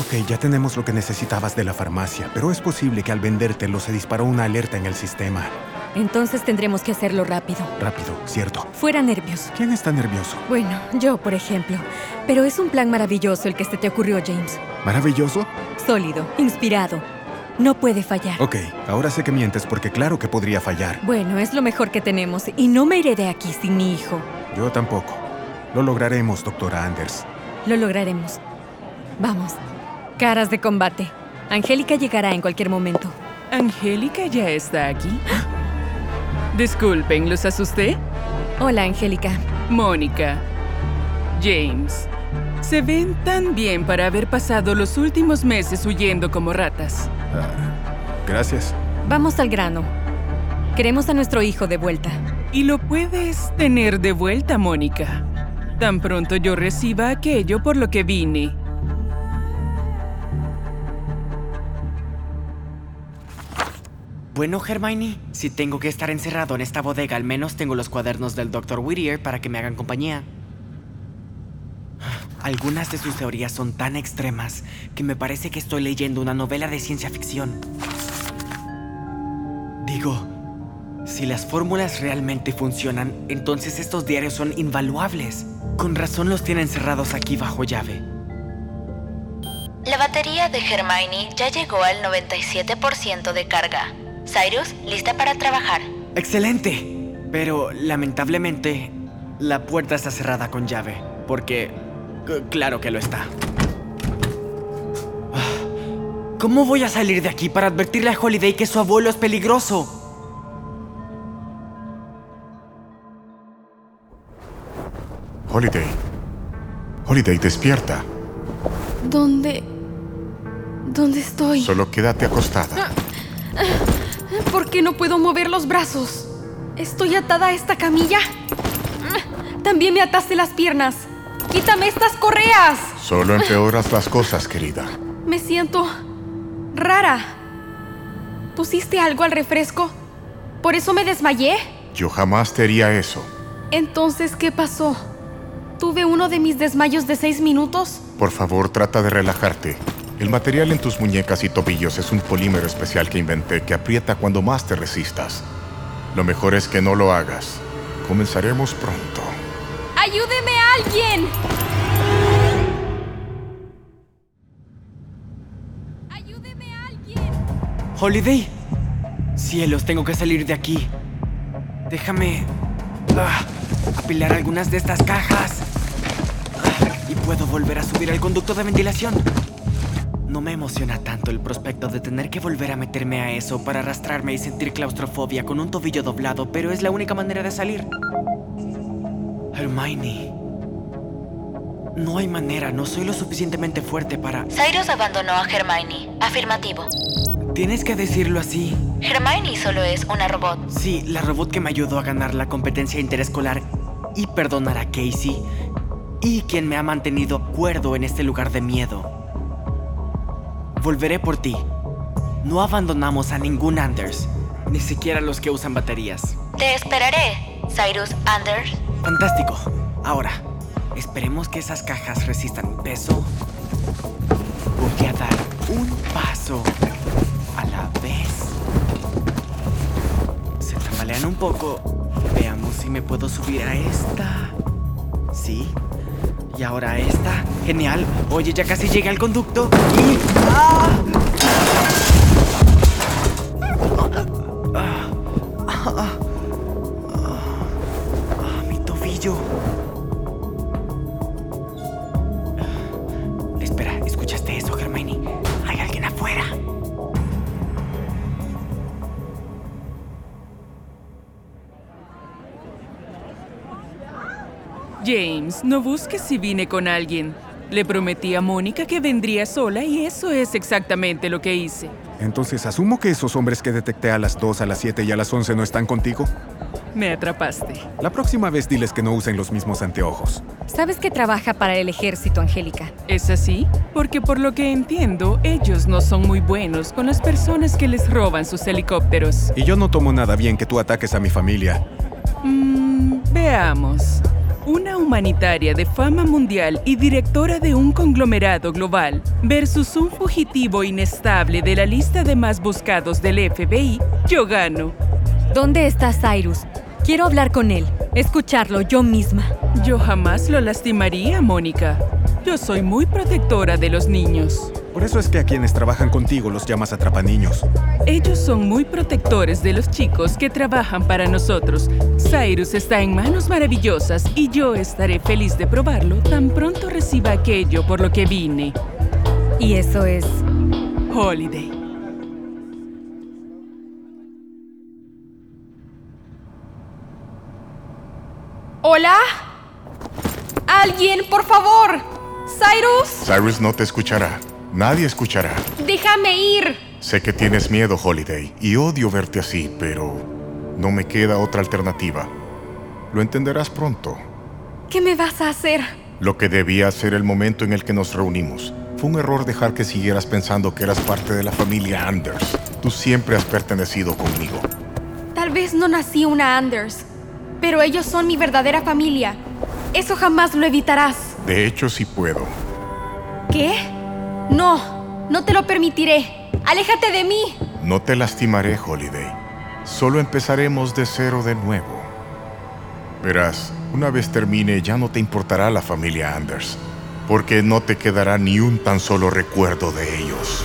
Ok, ya tenemos lo que necesitabas de la farmacia, pero es posible que al vendértelo se disparó una alerta en el sistema. Entonces tendremos que hacerlo rápido. Rápido, cierto. Fuera nervios. ¿Quién está nervioso? Bueno, yo, por ejemplo. Pero es un plan maravilloso el que se te ocurrió, James. ¿Maravilloso? Sólido, inspirado. No puede fallar. Ok, ahora sé que mientes porque claro que podría fallar. Bueno, es lo mejor que tenemos y no me iré de aquí sin mi hijo. Yo tampoco. Lo lograremos, doctora Anders. Lo lograremos. Vamos. Caras de combate. Angélica llegará en cualquier momento. ¿Angélica ya está aquí? Disculpen, ¿los asusté? Hola, Angélica. Mónica. James. Se ven tan bien para haber pasado los últimos meses huyendo como ratas. Gracias. Vamos al grano. Queremos a nuestro hijo de vuelta. Y lo puedes tener de vuelta, Mónica. Tan pronto yo reciba aquello por lo que vine. Bueno, Hermione, si tengo que estar encerrado en esta bodega, al menos tengo los cuadernos del Dr. Whittier para que me hagan compañía. Algunas de sus teorías son tan extremas que me parece que estoy leyendo una novela de ciencia ficción. Digo, si las fórmulas realmente funcionan, entonces estos diarios son invaluables. Con razón los tienen cerrados aquí bajo llave. La batería de Hermione ya llegó al 97% de carga. Cyrus, lista para trabajar. ¡Excelente! Pero lamentablemente, la puerta está cerrada con llave, porque... Claro que lo está. Ah, ¿Cómo voy a salir de aquí para advertirle a Holiday que su abuelo es peligroso? Holiday. Holiday, despierta. ¿Dónde... ¿Dónde estoy? Solo quédate acostada. ¿Por qué no puedo mover los brazos? ¿Estoy atada a esta camilla? También me ataste las piernas. ¡Quítame estas correas! Solo empeoras las cosas, querida. Me siento rara. ¿Pusiste algo al refresco? ¿Por eso me desmayé? Yo jamás te haría eso. Entonces, ¿qué pasó? ¿Tuve uno de mis desmayos de seis minutos? Por favor, trata de relajarte. El material en tus muñecas y tobillos es un polímero especial que inventé que aprieta cuando más te resistas. Lo mejor es que no lo hagas. Comenzaremos pronto. ¡Ayúdeme ¡Ayúdeme alguien! Holiday. Cielos, tengo que salir de aquí. Déjame ah, apilar algunas de estas cajas. Y puedo volver a subir al conducto de ventilación. No me emociona tanto el prospecto de tener que volver a meterme a eso para arrastrarme y sentir claustrofobia con un tobillo doblado, pero es la única manera de salir. Hermione. No hay manera, no soy lo suficientemente fuerte para... Cyrus abandonó a Hermione. Afirmativo. Tienes que decirlo así. Hermione solo es una robot. Sí, la robot que me ayudó a ganar la competencia interescolar y perdonar a Casey. Y quien me ha mantenido cuerdo en este lugar de miedo. Volveré por ti. No abandonamos a ningún Anders, ni siquiera los que usan baterías. Te esperaré, Cyrus Anders. Fantástico. Ahora, esperemos que esas cajas resistan mi peso. Voy a dar un paso a la vez. Se tambalean un poco. Veamos si me puedo subir a esta. Sí. Y ahora a esta. Genial. Oye, ya casi llegué al conducto. Y. Ah, James, no busques si vine con alguien. Le prometí a Mónica que vendría sola y eso es exactamente lo que hice. Entonces asumo que esos hombres que detecté a las 2, a las 7 y a las 11 no están contigo. Me atrapaste. La próxima vez diles que no usen los mismos anteojos. Sabes que trabaja para el ejército, Angélica. ¿Es así? Porque por lo que entiendo, ellos no son muy buenos con las personas que les roban sus helicópteros. Y yo no tomo nada bien que tú ataques a mi familia. Mmm, veamos. Una humanitaria de fama mundial y directora de un conglomerado global versus un fugitivo inestable de la lista de más buscados del FBI, yo gano. ¿Dónde está Cyrus? Quiero hablar con él, escucharlo yo misma. Yo jamás lo lastimaría, Mónica. Yo soy muy protectora de los niños. Por eso es que a quienes trabajan contigo los llamas atrapaniños. Ellos son muy protectores de los chicos que trabajan para nosotros. Cyrus está en manos maravillosas y yo estaré feliz de probarlo tan pronto reciba aquello por lo que vine. Y eso es... Holiday. ¿Hola? ¿Alguien, por favor? ¿Cyrus? Cyrus no te escuchará. Nadie escuchará. Déjame ir. Sé que tienes miedo, Holiday, y odio verte así, pero no me queda otra alternativa. Lo entenderás pronto. ¿Qué me vas a hacer? Lo que debía ser el momento en el que nos reunimos. Fue un error dejar que siguieras pensando que eras parte de la familia Anders. Tú siempre has pertenecido conmigo. Tal vez no nací una Anders, pero ellos son mi verdadera familia. Eso jamás lo evitarás. De hecho, sí puedo. ¿Qué? No, no te lo permitiré. Aléjate de mí. No te lastimaré, Holiday. Solo empezaremos de cero de nuevo. Verás, una vez termine ya no te importará la familia Anders, porque no te quedará ni un tan solo recuerdo de ellos.